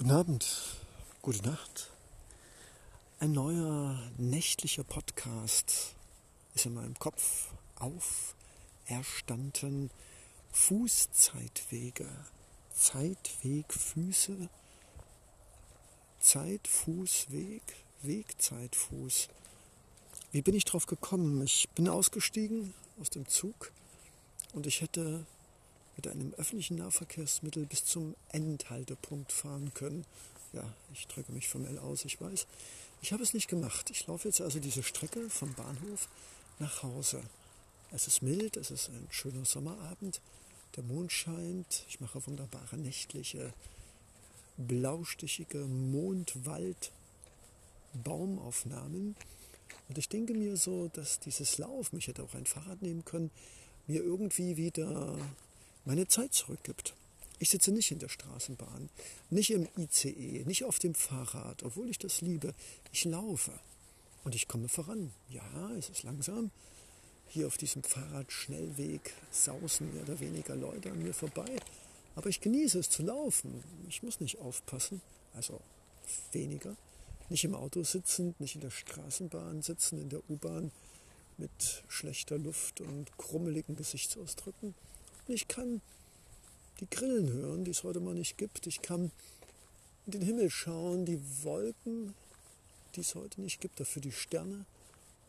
Guten Abend, gute Nacht. Ein neuer nächtlicher Podcast ist in meinem Kopf auferstanden. Fußzeitwege, Zeitwegfüße, Zeitfußweg, Wegzeitfuß. Wie bin ich drauf gekommen? Ich bin ausgestiegen aus dem Zug und ich hätte mit einem öffentlichen Nahverkehrsmittel bis zum Endhaltepunkt fahren können. Ja, ich drücke mich formell aus, ich weiß. Ich habe es nicht gemacht. Ich laufe jetzt also diese Strecke vom Bahnhof nach Hause. Es ist mild, es ist ein schöner Sommerabend. Der Mond scheint. Ich mache wunderbare nächtliche, blaustichige Mondwald-Baumaufnahmen. Und ich denke mir so, dass dieses Lauf, mich hätte auch ein Fahrrad nehmen können, mir irgendwie wieder meine Zeit zurückgibt. Ich sitze nicht in der Straßenbahn, nicht im ICE, nicht auf dem Fahrrad, obwohl ich das liebe. Ich laufe und ich komme voran. Ja, es ist langsam. Hier auf diesem Fahrradschnellweg sausen mehr oder weniger Leute an mir vorbei. Aber ich genieße es zu laufen. Ich muss nicht aufpassen, also weniger. Nicht im Auto sitzen, nicht in der Straßenbahn sitzen, in der U-Bahn mit schlechter Luft und krummeligen Gesichtsausdrücken. Ich kann die Grillen hören, die es heute mal nicht gibt. Ich kann in den Himmel schauen, die Wolken, die es heute nicht gibt, dafür die Sterne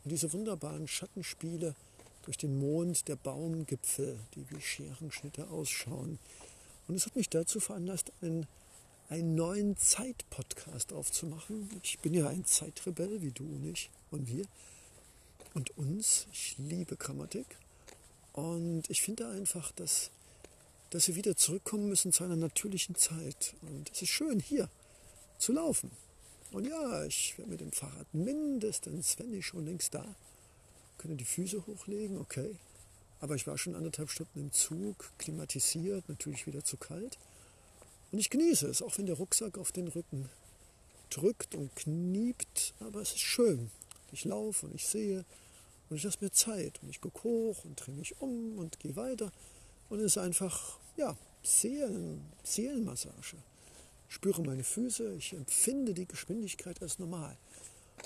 und diese wunderbaren Schattenspiele durch den Mond der Baumgipfel, die wie Scherenschnitte ausschauen. Und es hat mich dazu veranlasst, einen, einen neuen Zeit-Podcast aufzumachen. Ich bin ja ein Zeitrebell, wie du und ich und wir und uns. Ich liebe Grammatik. Und ich finde einfach, dass, dass wir wieder zurückkommen müssen zu einer natürlichen Zeit. Und es ist schön, hier zu laufen. Und ja, ich werde mit dem Fahrrad mindestens, wenn ich schon längst da, könnte die Füße hochlegen, okay. Aber ich war schon anderthalb Stunden im Zug, klimatisiert, natürlich wieder zu kalt. Und ich genieße es, auch wenn der Rucksack auf den Rücken drückt und kniept. Aber es ist schön. Ich laufe und ich sehe und ich lasse mir Zeit und ich gucke hoch und drehe mich um und gehe weiter. Und es ist einfach, ja, Seelen, Seelenmassage. Ich spüre meine Füße, ich empfinde die Geschwindigkeit als normal.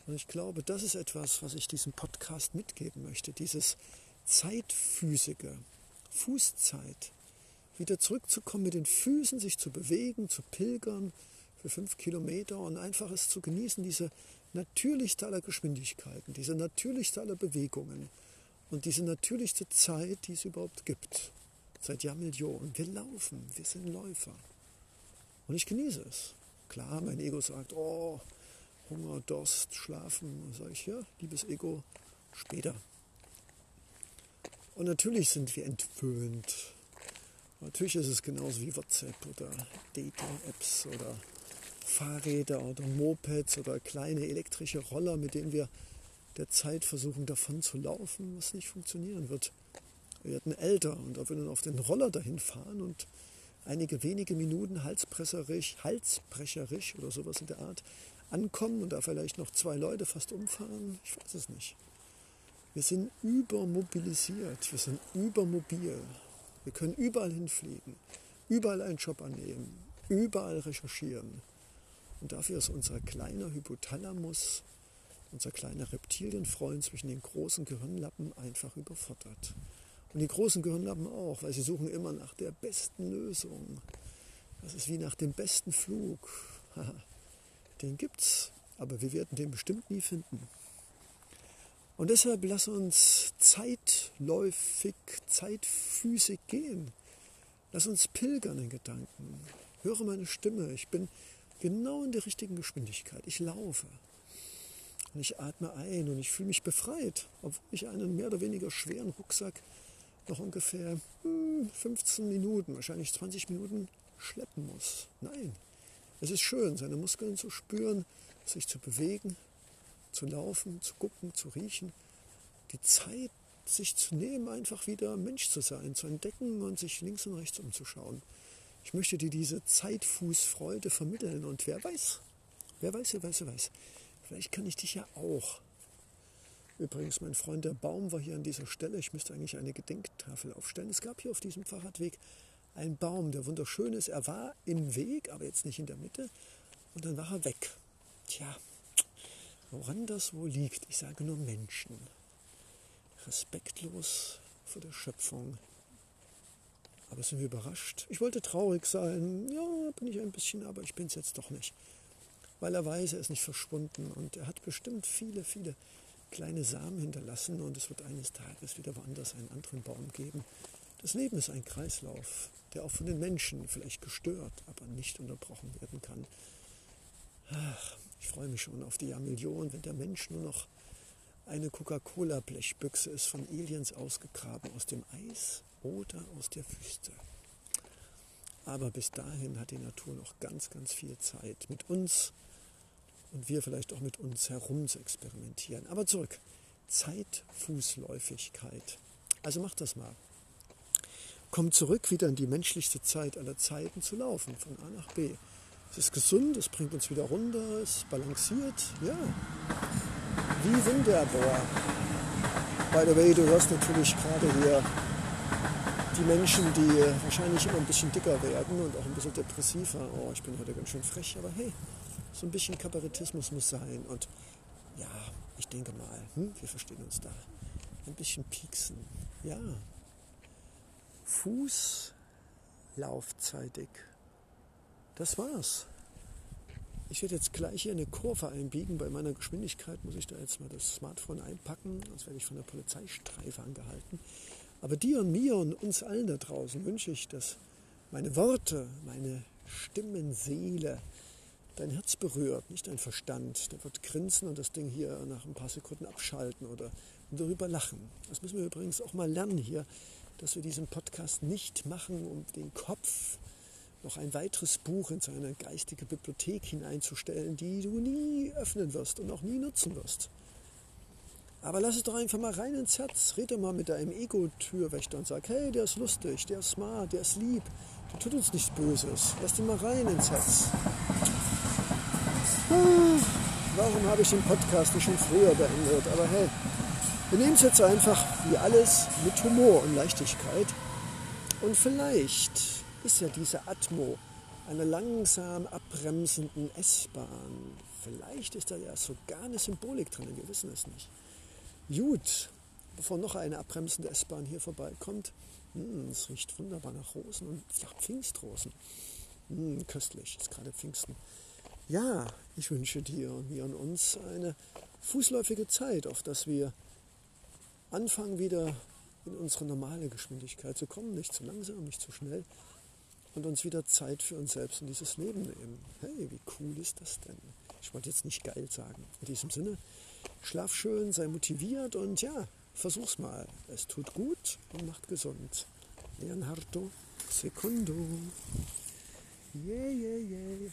Und ich glaube, das ist etwas, was ich diesem Podcast mitgeben möchte. Dieses zeitphysige, Fußzeit. Wieder zurückzukommen mit den Füßen, sich zu bewegen, zu pilgern für fünf Kilometer und einfach es zu genießen, diese natürlichste aller Geschwindigkeiten, diese natürlichste aller Bewegungen und diese natürlichste Zeit, die es überhaupt gibt. Seit Jahrmillionen. Wir laufen, wir sind Läufer. Und ich genieße es. Klar, mein Ego sagt, oh, Hunger, Durst, Schlafen. Und sage ich, ja, liebes Ego, später. Und natürlich sind wir entwöhnt. Natürlich ist es genauso wie WhatsApp oder Dating-Apps oder Fahrräder oder Mopeds oder kleine elektrische Roller, mit denen wir der Zeit versuchen davon zu laufen, was nicht funktionieren wird. Wir werden älter und ob wir dann auf den Roller dahin fahren und einige wenige Minuten halsbrecherisch, halsbrecherisch oder sowas in der Art ankommen und da vielleicht noch zwei Leute fast umfahren, ich weiß es nicht. Wir sind übermobilisiert, wir sind übermobil. Wir können überall hinfliegen, überall einen Job annehmen, überall recherchieren. Und dafür ist unser kleiner Hypothalamus, unser kleiner Reptilienfreund zwischen den großen Gehirnlappen einfach überfordert. Und die großen Gehirnlappen auch, weil sie suchen immer nach der besten Lösung. Das ist wie nach dem besten Flug. den gibt's, aber wir werden den bestimmt nie finden. Und deshalb lass uns zeitläufig, zeitfüßig gehen. Lass uns pilgern in Gedanken. Höre meine Stimme. Ich bin Genau in der richtigen Geschwindigkeit. Ich laufe. Und ich atme ein und ich fühle mich befreit, obwohl ich einen mehr oder weniger schweren Rucksack noch ungefähr 15 hm, Minuten, wahrscheinlich 20 Minuten schleppen muss. Nein, es ist schön, seine Muskeln zu spüren, sich zu bewegen, zu laufen, zu gucken, zu riechen. Die Zeit, sich zu nehmen, einfach wieder Mensch zu sein, zu entdecken und sich links und rechts umzuschauen. Ich möchte dir diese Zeitfußfreude vermitteln und wer weiß, wer weiß, wer weiß, wer weiß. Vielleicht kann ich dich ja auch. Übrigens, mein Freund der Baum war hier an dieser Stelle. Ich müsste eigentlich eine Gedenktafel aufstellen. Es gab hier auf diesem Fahrradweg ein Baum, der wunderschön ist. Er war im Weg, aber jetzt nicht in der Mitte. Und dann war er weg. Tja, woran das wohl liegt? Ich sage nur Menschen. Respektlos vor der Schöpfung. Aber sind wir überrascht? Ich wollte traurig sein. Ja, bin ich ein bisschen, aber ich bin es jetzt doch nicht. Weil er weiß, er ist nicht verschwunden und er hat bestimmt viele, viele kleine Samen hinterlassen und es wird eines Tages wieder woanders einen anderen Baum geben. Das Leben ist ein Kreislauf, der auch von den Menschen vielleicht gestört, aber nicht unterbrochen werden kann. Ach, ich freue mich schon auf die Jahrmillionen, wenn der Mensch nur noch eine Coca-Cola-Blechbüchse ist von Aliens ausgegraben aus dem Eis oder aus der Wüste. Aber bis dahin hat die Natur noch ganz, ganz viel Zeit mit uns und wir vielleicht auch mit uns herum zu experimentieren. Aber zurück, Zeitfußläufigkeit. Also macht das mal. Kommt zurück wieder in die menschlichste Zeit aller Zeiten zu laufen, von A nach B. Es ist gesund, es bringt uns wieder runter, es balanciert, ja. Wie wunderbar. By the way, du hörst natürlich gerade hier die Menschen, die wahrscheinlich immer ein bisschen dicker werden und auch ein bisschen depressiver. Oh, ich bin heute ganz schön frech, aber hey, so ein bisschen Kabarettismus muss sein. Und ja, ich denke mal, hm, wir verstehen uns da. Ein bisschen pieksen. Ja. Fuß laufzeitig. Das war's. Ich werde jetzt gleich hier eine Kurve einbiegen. Bei meiner Geschwindigkeit muss ich da jetzt mal das Smartphone einpacken, sonst werde ich von der Polizeistreife angehalten. Aber dir und mir und uns allen da draußen wünsche ich, dass meine Worte, meine Stimmenseele dein Herz berührt, nicht dein Verstand. Der wird grinsen und das Ding hier nach ein paar Sekunden abschalten oder darüber lachen. Das müssen wir übrigens auch mal lernen hier, dass wir diesen Podcast nicht machen, um den Kopf noch ein weiteres Buch in seine geistige Bibliothek hineinzustellen, die du nie öffnen wirst und auch nie nutzen wirst. Aber lass es doch einfach mal rein ins Herz. Rede mal mit deinem Ego-Türwächter und sag, hey, der ist lustig, der ist smart, der ist lieb, der tut uns nichts Böses. Lass den mal rein ins Herz. Warum habe ich den Podcast nicht schon früher beendet? Aber hey, wir nehmen es jetzt einfach wie alles mit Humor und Leichtigkeit. Und vielleicht ist ja diese Atmo einer langsam abbremsenden S-Bahn. Vielleicht ist da ja sogar eine Symbolik drin, wir wissen es nicht. Gut, bevor noch eine abbremsende S-Bahn hier vorbeikommt, hm, es riecht wunderbar nach Rosen und ja, Pfingstrosen. Hm, köstlich, ist gerade Pfingsten. Ja, ich wünsche dir und mir und uns eine fußläufige Zeit, auf dass wir anfangen wieder in unsere normale Geschwindigkeit zu kommen, nicht zu langsam, nicht zu schnell und uns wieder Zeit für uns selbst und dieses Leben nehmen. Hey, wie cool ist das denn? Ich wollte jetzt nicht geil sagen. In diesem Sinne, schlaf schön, sei motiviert und ja, versuch's mal. Es tut gut und macht gesund. Leonardo Secundo. Yeah, yeah, yeah.